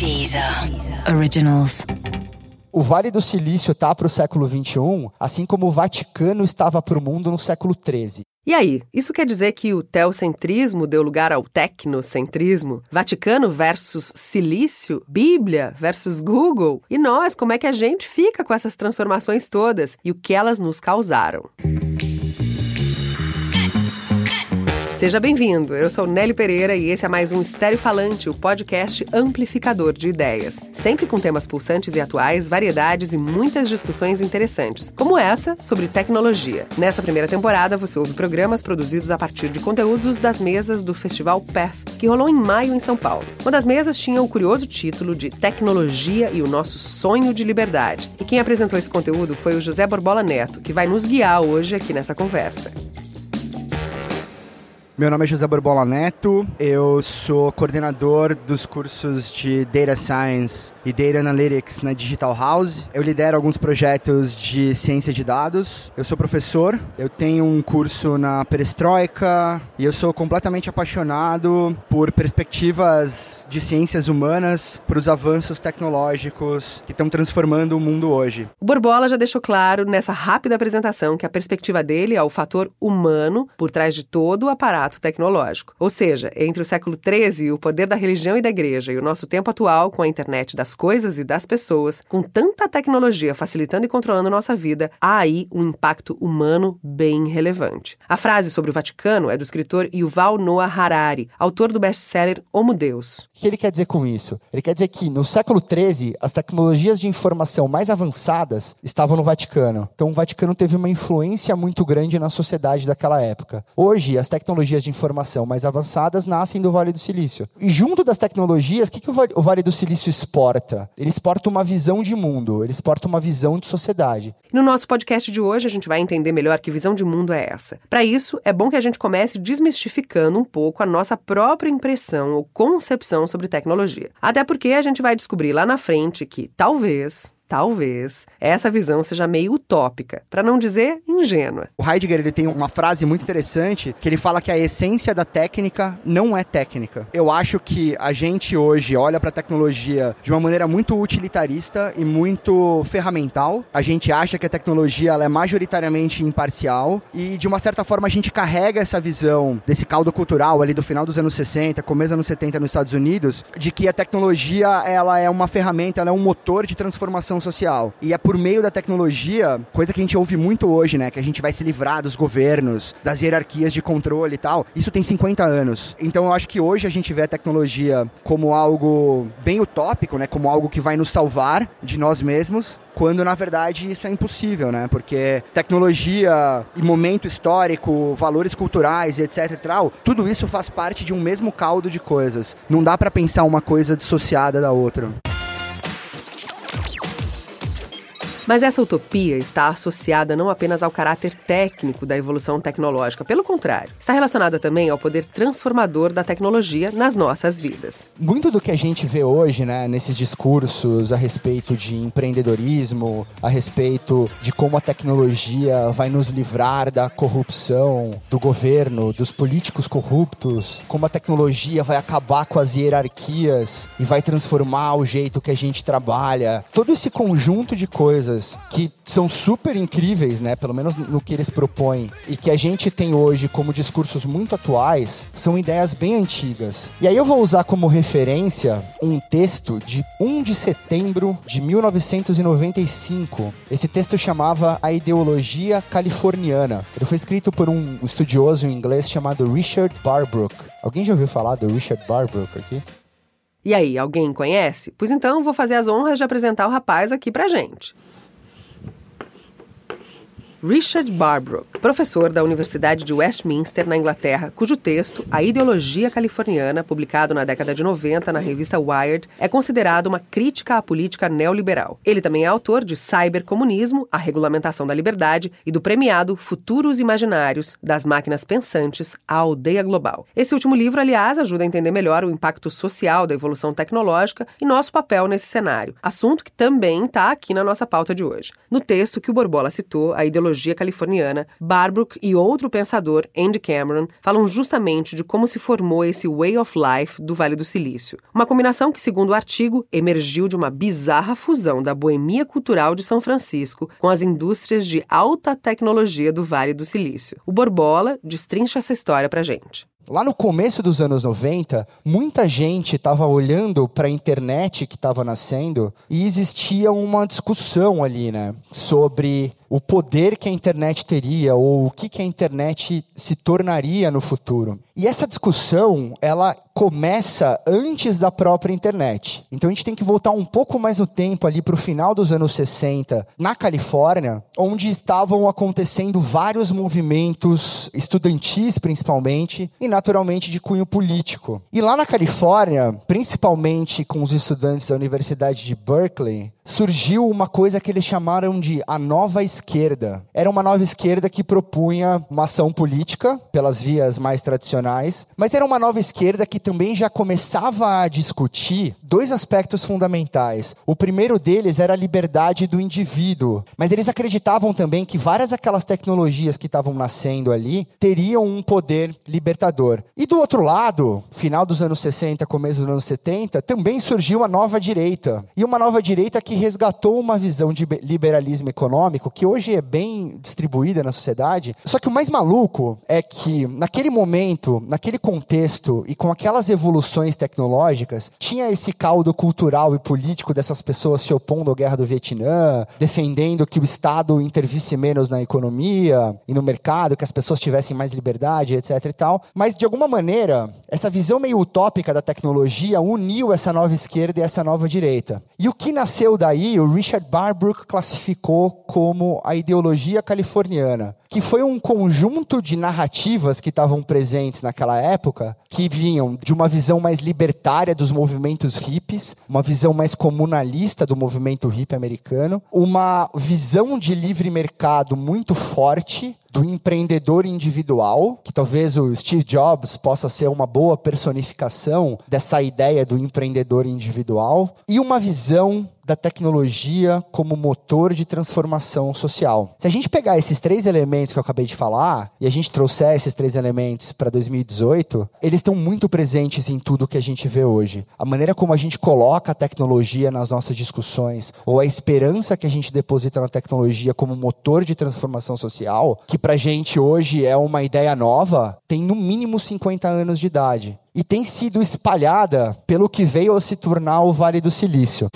Deezer Originals. O Vale do Silício está para o século XXI, assim como o Vaticano estava para o mundo no século XIII. E aí, isso quer dizer que o teocentrismo deu lugar ao tecnocentrismo? Vaticano versus Silício? Bíblia versus Google? E nós, como é que a gente fica com essas transformações todas e o que elas nos causaram? Seja bem-vindo. Eu sou Nelly Pereira e esse é mais um Estéreo Falante, o podcast amplificador de ideias. Sempre com temas pulsantes e atuais, variedades e muitas discussões interessantes, como essa sobre tecnologia. Nessa primeira temporada, você ouve programas produzidos a partir de conteúdos das mesas do Festival Path, que rolou em maio em São Paulo. Uma das mesas tinha o curioso título de Tecnologia e o Nosso Sonho de Liberdade. E quem apresentou esse conteúdo foi o José Borbola Neto, que vai nos guiar hoje aqui nessa conversa. Meu nome é José Borbola Neto, eu sou coordenador dos cursos de Data Science e Data Analytics na Digital House. Eu lidero alguns projetos de ciência de dados. Eu sou professor, eu tenho um curso na Perestroika e eu sou completamente apaixonado por perspectivas de ciências humanas para os avanços tecnológicos que estão transformando o mundo hoje. O Borbola já deixou claro nessa rápida apresentação que a perspectiva dele é o fator humano por trás de todo o aparato tecnológico. Ou seja, entre o século XIII, o poder da religião e da igreja, e o nosso tempo atual, com a internet das coisas e das pessoas, com tanta tecnologia facilitando e controlando nossa vida, há aí um impacto humano bem relevante. A frase sobre o Vaticano é do escritor Yuval Noah Harari, autor do best-seller Homo Deus. O que ele quer dizer com isso? Ele quer dizer que no século XIII, as tecnologias de informação mais avançadas estavam no Vaticano. Então, o Vaticano teve uma influência muito grande na sociedade daquela época. Hoje, as tecnologias tecnologias de informação mais avançadas nascem do Vale do Silício. E junto das tecnologias, o que, que o Vale do Silício exporta? Ele exporta uma visão de mundo, ele exporta uma visão de sociedade. No nosso podcast de hoje, a gente vai entender melhor que visão de mundo é essa. Para isso, é bom que a gente comece desmistificando um pouco a nossa própria impressão ou concepção sobre tecnologia. Até porque a gente vai descobrir lá na frente que, talvez, talvez essa visão seja meio utópica, para não dizer ingênua. O Heidegger ele tem uma frase muito interessante que ele fala que a essência da técnica não é técnica. Eu acho que a gente hoje olha para a tecnologia de uma maneira muito utilitarista e muito ferramental. A gente acha que a tecnologia ela é majoritariamente imparcial e de uma certa forma a gente carrega essa visão desse caldo cultural ali do final dos anos 60, começo dos anos 70 nos Estados Unidos, de que a tecnologia ela é uma ferramenta, ela é um motor de transformação social. E é por meio da tecnologia, coisa que a gente ouve muito hoje, né? Que a gente vai se livrar dos governos, das hierarquias de controle e tal. Isso tem 50 anos. Então eu acho que hoje a gente vê a tecnologia como algo bem utópico, né? Como algo que vai nos salvar de nós mesmos, quando na verdade isso é impossível, né? Porque tecnologia e momento histórico, valores culturais e etc e tal, tudo isso faz parte de um mesmo caldo de coisas. Não dá para pensar uma coisa dissociada da outra. Mas essa utopia está associada não apenas ao caráter técnico da evolução tecnológica, pelo contrário, está relacionada também ao poder transformador da tecnologia nas nossas vidas. Muito do que a gente vê hoje, né, nesses discursos a respeito de empreendedorismo, a respeito de como a tecnologia vai nos livrar da corrupção do governo, dos políticos corruptos, como a tecnologia vai acabar com as hierarquias e vai transformar o jeito que a gente trabalha. Todo esse conjunto de coisas que são super incríveis, né? Pelo menos no que eles propõem, e que a gente tem hoje como discursos muito atuais, são ideias bem antigas. E aí eu vou usar como referência um texto de 1 de setembro de 1995. Esse texto chamava A Ideologia Californiana. Ele foi escrito por um estudioso em inglês chamado Richard Barbrook. Alguém já ouviu falar do Richard Barbrook aqui? E aí, alguém conhece? Pois então vou fazer as honras de apresentar o rapaz aqui pra gente. Richard Barbrook, professor da Universidade de Westminster, na Inglaterra, cujo texto, A Ideologia Californiana, publicado na década de 90 na revista Wired, é considerado uma crítica à política neoliberal. Ele também é autor de Cybercomunismo, A Regulamentação da Liberdade e do premiado Futuros Imaginários, das Máquinas Pensantes, a Aldeia Global. Esse último livro, aliás, ajuda a entender melhor o impacto social da evolução tecnológica e nosso papel nesse cenário, assunto que também está aqui na nossa pauta de hoje. No texto que o Borbola citou, A Ideologia tecnologia californiana, Barbrook e outro pensador, Andy Cameron, falam justamente de como se formou esse way of life do Vale do Silício. Uma combinação que, segundo o artigo, emergiu de uma bizarra fusão da boemia cultural de São Francisco com as indústrias de alta tecnologia do Vale do Silício. O Borbola destrincha essa história pra gente. Lá no começo dos anos 90, muita gente estava olhando para a internet que estava nascendo e existia uma discussão ali, né, sobre o poder que a internet teria ou o que, que a internet se tornaria no futuro. E essa discussão, ela começa antes da própria internet. Então a gente tem que voltar um pouco mais no tempo ali para o final dos anos 60, na Califórnia, onde estavam acontecendo vários movimentos estudantis, principalmente, e naturalmente de cunho político. E lá na Califórnia, principalmente com os estudantes da Universidade de Berkeley, surgiu uma coisa que eles chamaram de a nova esquerda. Era uma nova esquerda que propunha uma ação política pelas vias mais tradicionais, mas era uma nova esquerda que também já começava a discutir dois aspectos fundamentais. O primeiro deles era a liberdade do indivíduo, mas eles acreditavam também que várias daquelas tecnologias que estavam nascendo ali teriam um poder libertador. E do outro lado, final dos anos 60, começo dos anos 70, também surgiu a nova direita. E uma nova direita que resgatou uma visão de liberalismo econômico que hoje é bem distribuída na sociedade. Só que o mais maluco é que, naquele momento, naquele contexto e com aquelas evoluções tecnológicas, tinha esse caldo cultural e político dessas pessoas se opondo à guerra do Vietnã, defendendo que o Estado intervisse menos na economia e no mercado, que as pessoas tivessem mais liberdade, etc e tal. Mas, de alguma maneira, essa visão meio utópica da tecnologia uniu essa nova esquerda e essa nova direita. E o que nasceu daí o Richard Barbrook classificou como a ideologia californiana, que foi um conjunto de narrativas que estavam presentes naquela época, que vinham de uma visão mais libertária dos movimentos hippies, uma visão mais comunalista do movimento hippie americano, uma visão de livre mercado muito forte, do empreendedor individual, que talvez o Steve Jobs possa ser uma boa personificação dessa ideia do empreendedor individual, e uma visão da tecnologia como motor de transformação social. Se a gente pegar esses três elementos que eu acabei de falar e a gente trouxer esses três elementos para 2018, eles estão muito presentes em tudo que a gente vê hoje. A maneira como a gente coloca a tecnologia nas nossas discussões ou a esperança que a gente deposita na tecnologia como motor de transformação social, que para gente hoje é uma ideia nova, tem no mínimo 50 anos de idade e tem sido espalhada pelo que veio a se tornar o Vale do Silício.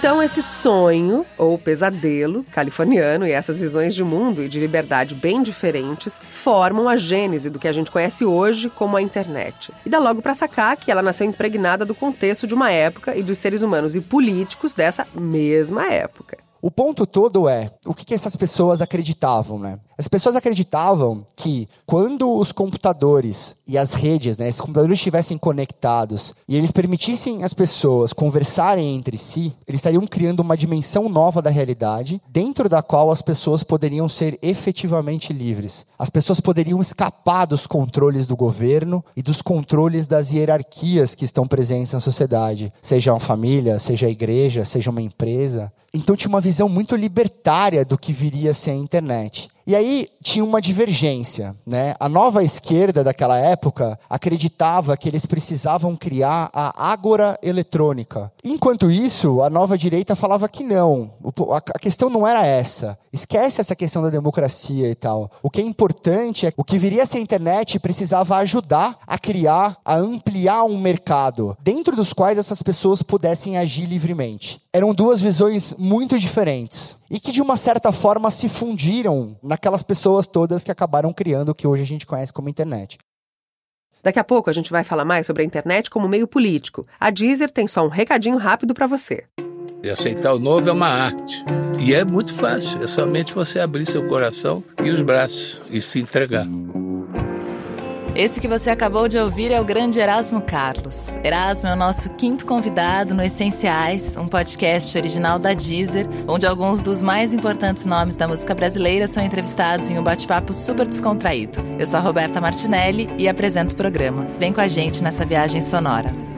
Então, esse sonho, ou pesadelo californiano e essas visões de mundo e de liberdade bem diferentes formam a gênese do que a gente conhece hoje como a internet. E dá logo para sacar que ela nasceu impregnada do contexto de uma época e dos seres humanos e políticos dessa mesma época. O ponto todo é o que, que essas pessoas acreditavam, né? As pessoas acreditavam que quando os computadores e as redes, né, esses computadores estivessem conectados e eles permitissem as pessoas conversarem entre si, eles estariam criando uma dimensão nova da realidade, dentro da qual as pessoas poderiam ser efetivamente livres. As pessoas poderiam escapar dos controles do governo e dos controles das hierarquias que estão presentes na sociedade, seja uma família, seja a igreja, seja uma empresa. Então tinha uma visão muito libertária do que viria a ser a internet. E aí tinha uma divergência, né? A nova esquerda daquela época acreditava que eles precisavam criar a ágora eletrônica. Enquanto isso, a nova direita falava que não. A questão não era essa. Esquece essa questão da democracia e tal. O que é importante é o que viria a ser a internet precisava ajudar a criar, a ampliar um mercado dentro dos quais essas pessoas pudessem agir livremente. Eram duas visões muito diferentes e que de uma certa forma se fundiram naquelas pessoas todas que acabaram criando o que hoje a gente conhece como internet. Daqui a pouco a gente vai falar mais sobre a internet como meio político. A Deezer tem só um recadinho rápido para você. E aceitar o novo é uma arte. E é muito fácil, é somente você abrir seu coração e os braços e se entregar. Esse que você acabou de ouvir é o grande Erasmo Carlos. Erasmo é o nosso quinto convidado no Essenciais, um podcast original da Deezer, onde alguns dos mais importantes nomes da música brasileira são entrevistados em um bate-papo super descontraído. Eu sou a Roberta Martinelli e apresento o programa. Vem com a gente nessa viagem sonora.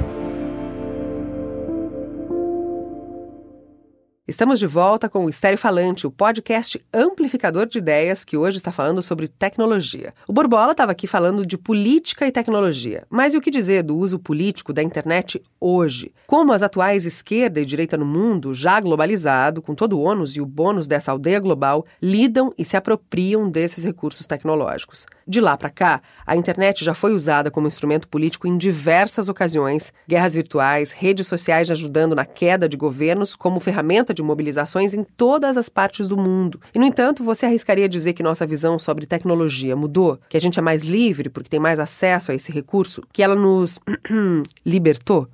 Estamos de volta com o Estéreo Falante, o podcast amplificador de ideias que hoje está falando sobre tecnologia. O Borbola estava aqui falando de política e tecnologia, mas e o que dizer do uso político da internet hoje? Como as atuais esquerda e direita no mundo, já globalizado, com todo o ônus e o bônus dessa aldeia global, lidam e se apropriam desses recursos tecnológicos? De lá para cá, a internet já foi usada como instrumento político em diversas ocasiões, guerras virtuais, redes sociais ajudando na queda de governos como ferramenta de mobilizações em todas as partes do mundo. E, no entanto, você arriscaria dizer que nossa visão sobre tecnologia mudou? Que a gente é mais livre porque tem mais acesso a esse recurso? Que ela nos libertou?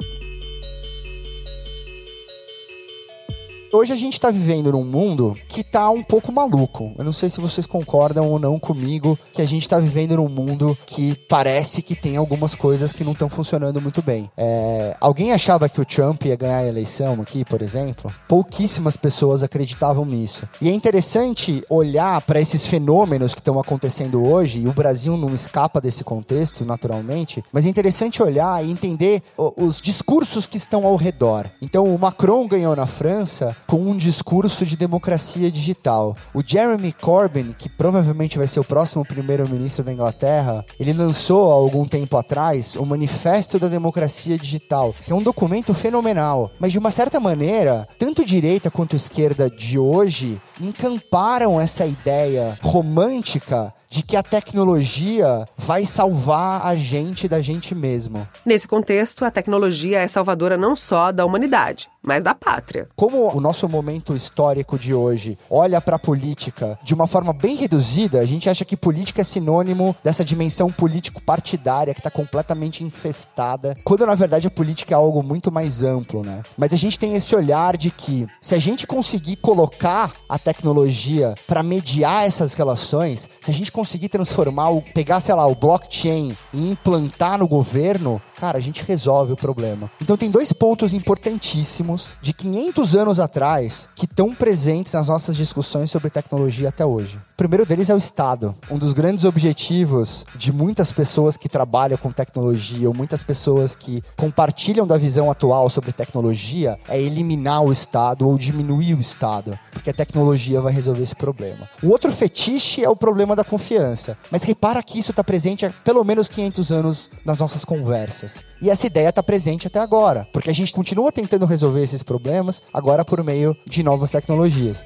Hoje a gente está vivendo num mundo que está um pouco maluco. Eu não sei se vocês concordam ou não comigo que a gente está vivendo num mundo que parece que tem algumas coisas que não estão funcionando muito bem. É... Alguém achava que o Trump ia ganhar a eleição aqui, por exemplo? Pouquíssimas pessoas acreditavam nisso. E é interessante olhar para esses fenômenos que estão acontecendo hoje, e o Brasil não escapa desse contexto, naturalmente, mas é interessante olhar e entender os discursos que estão ao redor. Então, o Macron ganhou na França com um discurso de democracia digital. O Jeremy Corbyn, que provavelmente vai ser o próximo primeiro-ministro da Inglaterra, ele lançou há algum tempo atrás o Manifesto da Democracia Digital, que é um documento fenomenal. Mas de uma certa maneira, tanto direita quanto esquerda de hoje encamparam essa ideia romântica de que a tecnologia vai salvar a gente da gente mesmo. Nesse contexto, a tecnologia é salvadora não só da humanidade, mas da pátria. Como o nosso momento histórico de hoje olha para a política de uma forma bem reduzida, a gente acha que política é sinônimo dessa dimensão político-partidária que está completamente infestada, quando na verdade a política é algo muito mais amplo, né? Mas a gente tem esse olhar de que se a gente conseguir colocar a tecnologia para mediar essas relações, se a gente conseguir transformar, o, pegar, sei lá, o blockchain e implantar no governo, cara, a gente resolve o problema. Então tem dois pontos importantíssimos de 500 anos atrás que estão presentes nas nossas discussões sobre tecnologia até hoje. O primeiro deles é o Estado. Um dos grandes objetivos de muitas pessoas que trabalham com tecnologia ou muitas pessoas que compartilham da visão atual sobre tecnologia é eliminar o Estado ou diminuir o Estado, porque a tecnologia vai resolver esse problema. O outro fetiche é o problema da confiança. Mas repara que isso está presente há pelo menos 500 anos nas nossas conversas. E essa ideia está presente até agora, porque a gente continua tentando resolver esses problemas, agora por meio de novas tecnologias.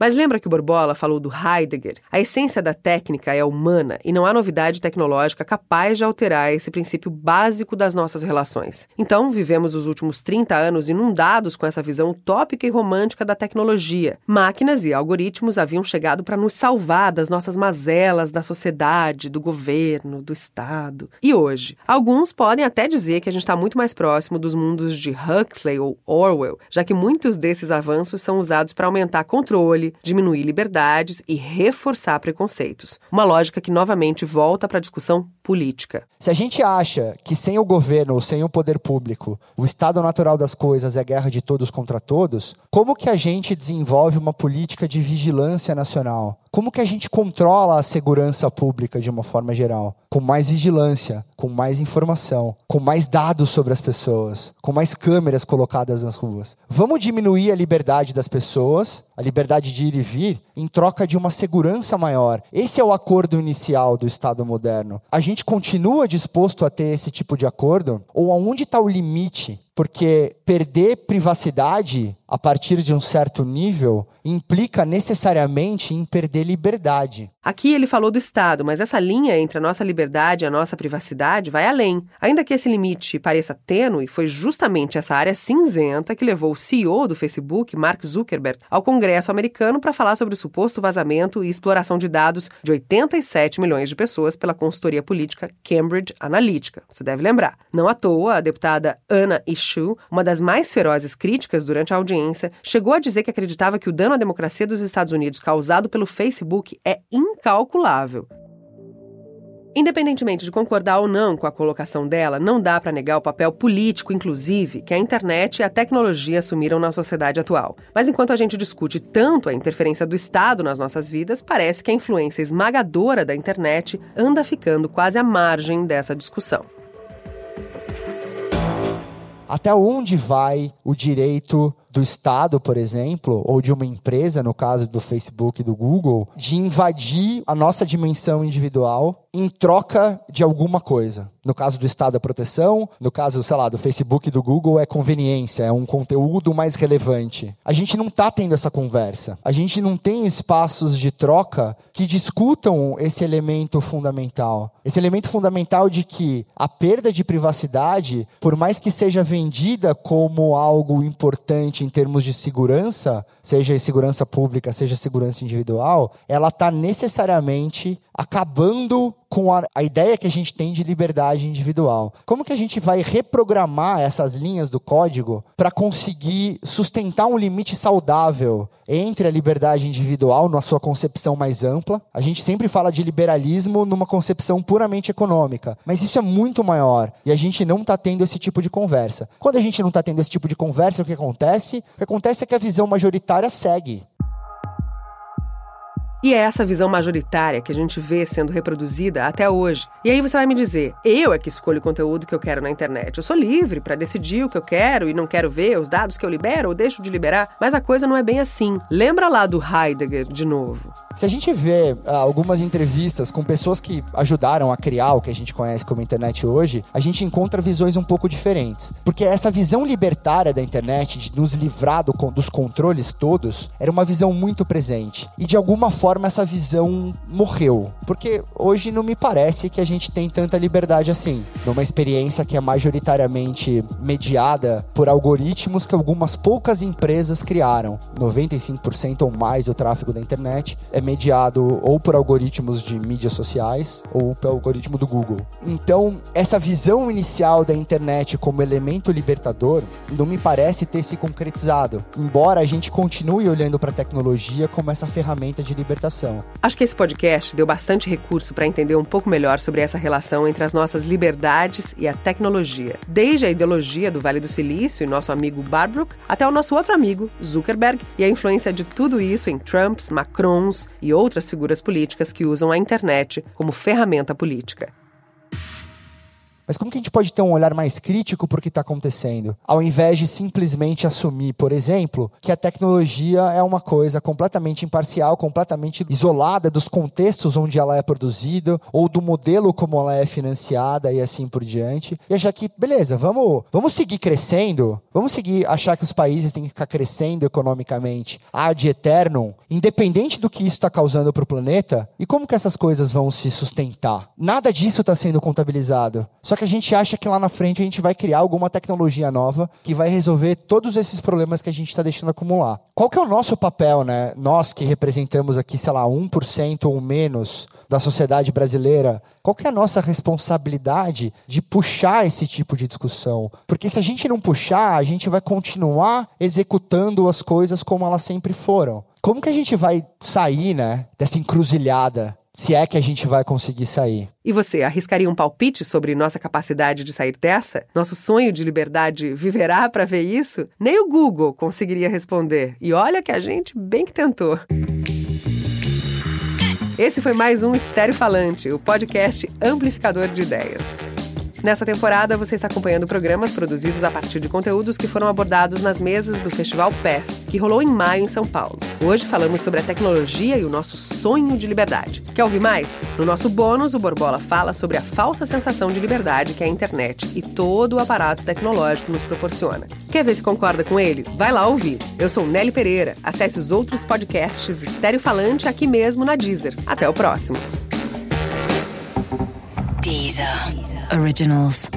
Mas lembra que o Borbola falou do Heidegger? A essência da técnica é humana e não há novidade tecnológica capaz de alterar esse princípio básico das nossas relações. Então, vivemos os últimos 30 anos inundados com essa visão utópica e romântica da tecnologia. Máquinas e algoritmos haviam chegado para nos salvar das nossas mazelas da sociedade, do governo, do Estado. E hoje? Alguns podem até dizer que a gente está muito mais próximo dos mundos de Huxley ou Orwell, já que muitos desses avanços são usados para aumentar controle, diminuir liberdades e reforçar preconceitos. Uma lógica que novamente volta para a discussão política. Se a gente acha que sem o governo ou sem o poder público, o estado natural das coisas é guerra de todos contra todos, como que a gente desenvolve uma política de vigilância nacional? Como que a gente controla a segurança pública de uma forma geral? Com mais vigilância, com mais informação, com mais dados sobre as pessoas, com mais câmeras colocadas nas ruas. Vamos diminuir a liberdade das pessoas, a liberdade de ir e vir, em troca de uma segurança maior. Esse é o acordo inicial do Estado moderno. A gente continua disposto a ter esse tipo de acordo? Ou aonde está o limite porque perder privacidade a partir de um certo nível implica necessariamente em perder liberdade. Aqui ele falou do Estado, mas essa linha entre a nossa liberdade e a nossa privacidade vai além. Ainda que esse limite pareça tênue, foi justamente essa área cinzenta que levou o CEO do Facebook, Mark Zuckerberg, ao Congresso americano para falar sobre o suposto vazamento e exploração de dados de 87 milhões de pessoas pela consultoria política Cambridge Analytica. Você deve lembrar. Não à toa, a deputada Anna Uma das mais ferozes críticas durante a audiência, chegou a dizer que acreditava que o dano à democracia dos Estados Unidos causado pelo Facebook é incalculável. Independentemente de concordar ou não com a colocação dela, não dá para negar o papel político, inclusive, que a internet e a tecnologia assumiram na sociedade atual. Mas enquanto a gente discute tanto a interferência do Estado nas nossas vidas, parece que a influência esmagadora da internet anda ficando quase à margem dessa discussão. Até onde vai o direito do Estado, por exemplo, ou de uma empresa, no caso do Facebook e do Google, de invadir a nossa dimensão individual em troca de alguma coisa. No caso do Estado, é proteção. No caso, sei lá, do Facebook e do Google, é conveniência, é um conteúdo mais relevante. A gente não está tendo essa conversa. A gente não tem espaços de troca que discutam esse elemento fundamental. Esse elemento fundamental de que a perda de privacidade, por mais que seja vendida como algo importante em termos de segurança, seja segurança pública, seja segurança individual, ela está necessariamente acabando com a, a, ideia que a gente tem de liberdade individual. Como que a gente vai reprogramar essas linhas do código para conseguir sustentar um limite saudável entre a liberdade individual na sua concepção mais ampla? A gente sempre fala de liberalismo numa concepção puramente econômica, mas isso é muito maior e a gente não está tendo esse tipo de conversa. Quando a gente não está tendo esse tipo de conversa, o que acontece? O que acontece é que a visão majoritária segue. E é essa visão majoritária que a gente vê sendo reproduzida até hoje. E aí você vai me dizer: eu é que escolho o conteúdo que eu quero na internet. Eu sou livre para decidir o que eu quero e não quero ver, os dados que eu libero ou deixo de liberar. Mas a coisa não é bem assim. Lembra lá do Heidegger de novo. Se a gente vê uh, algumas entrevistas com pessoas que ajudaram a criar o que a gente conhece como internet hoje, a gente encontra visões um pouco diferentes. Porque essa visão libertária da internet, de nos livrar do, dos controles todos, era uma visão muito presente. E de alguma forma, forma essa visão morreu. Porque hoje não me parece que a gente tem tanta liberdade assim. Numa experiência que é majoritariamente mediada por algoritmos que algumas poucas empresas criaram. 95% ou mais do tráfego da internet é mediado ou por algoritmos de mídias sociais ou pelo algoritmo do Google. Então, essa visão inicial da internet como elemento libertador não me parece ter se concretizado. Embora a gente continue olhando para a tecnologia como essa ferramenta de libertação Acho que esse podcast deu bastante recurso para entender um pouco melhor sobre essa relação entre as nossas liberdades e a tecnologia. Desde a ideologia do Vale do Silício e nosso amigo Barbrook, até o nosso outro amigo, Zuckerberg, e a influência de tudo isso em Trumps, Macrons e outras figuras políticas que usam a internet como ferramenta política. Mas como que a gente pode ter um olhar mais crítico para o que está acontecendo? Ao invés de simplesmente assumir, por exemplo, que a tecnologia é uma coisa completamente imparcial, completamente isolada dos contextos onde ela é produzida, ou do modelo como ela é financiada e assim por diante. E achar que, beleza, vamos, vamos seguir crescendo, vamos seguir achar que os países têm que ficar crescendo economicamente ad eterno, independente do que isso está causando para o planeta, e como que essas coisas vão se sustentar? Nada disso está sendo contabilizado. Só que a gente acha que lá na frente a gente vai criar alguma tecnologia nova que vai resolver todos esses problemas que a gente está deixando acumular. Qual que é o nosso papel, né? Nós que representamos aqui, sei lá, 1% ou menos da sociedade brasileira, qual que é a nossa responsabilidade de puxar esse tipo de discussão? Porque se a gente não puxar, a gente vai continuar executando as coisas como elas sempre foram. Como que a gente vai sair, né, dessa encruzilhada se é que a gente vai conseguir sair. E você arriscaria um palpite sobre nossa capacidade de sair dessa? Nosso sonho de liberdade viverá para ver isso? Nem o Google conseguiria responder. E olha que a gente bem que tentou. Esse foi mais um Estéreo Falante, o podcast amplificador de ideias. Nessa temporada, você está acompanhando programas produzidos a partir de conteúdos que foram abordados nas mesas do Festival PER, que rolou em maio em São Paulo. Hoje falamos sobre a tecnologia e o nosso sonho de liberdade. Quer ouvir mais? No nosso bônus, o Borbola fala sobre a falsa sensação de liberdade que a internet e todo o aparato tecnológico nos proporciona. Quer ver se concorda com ele? Vai lá ouvir. Eu sou Nelly Pereira. Acesse os outros podcasts Estéreo Falante aqui mesmo na Deezer. Até o próximo. Deezer. Originals.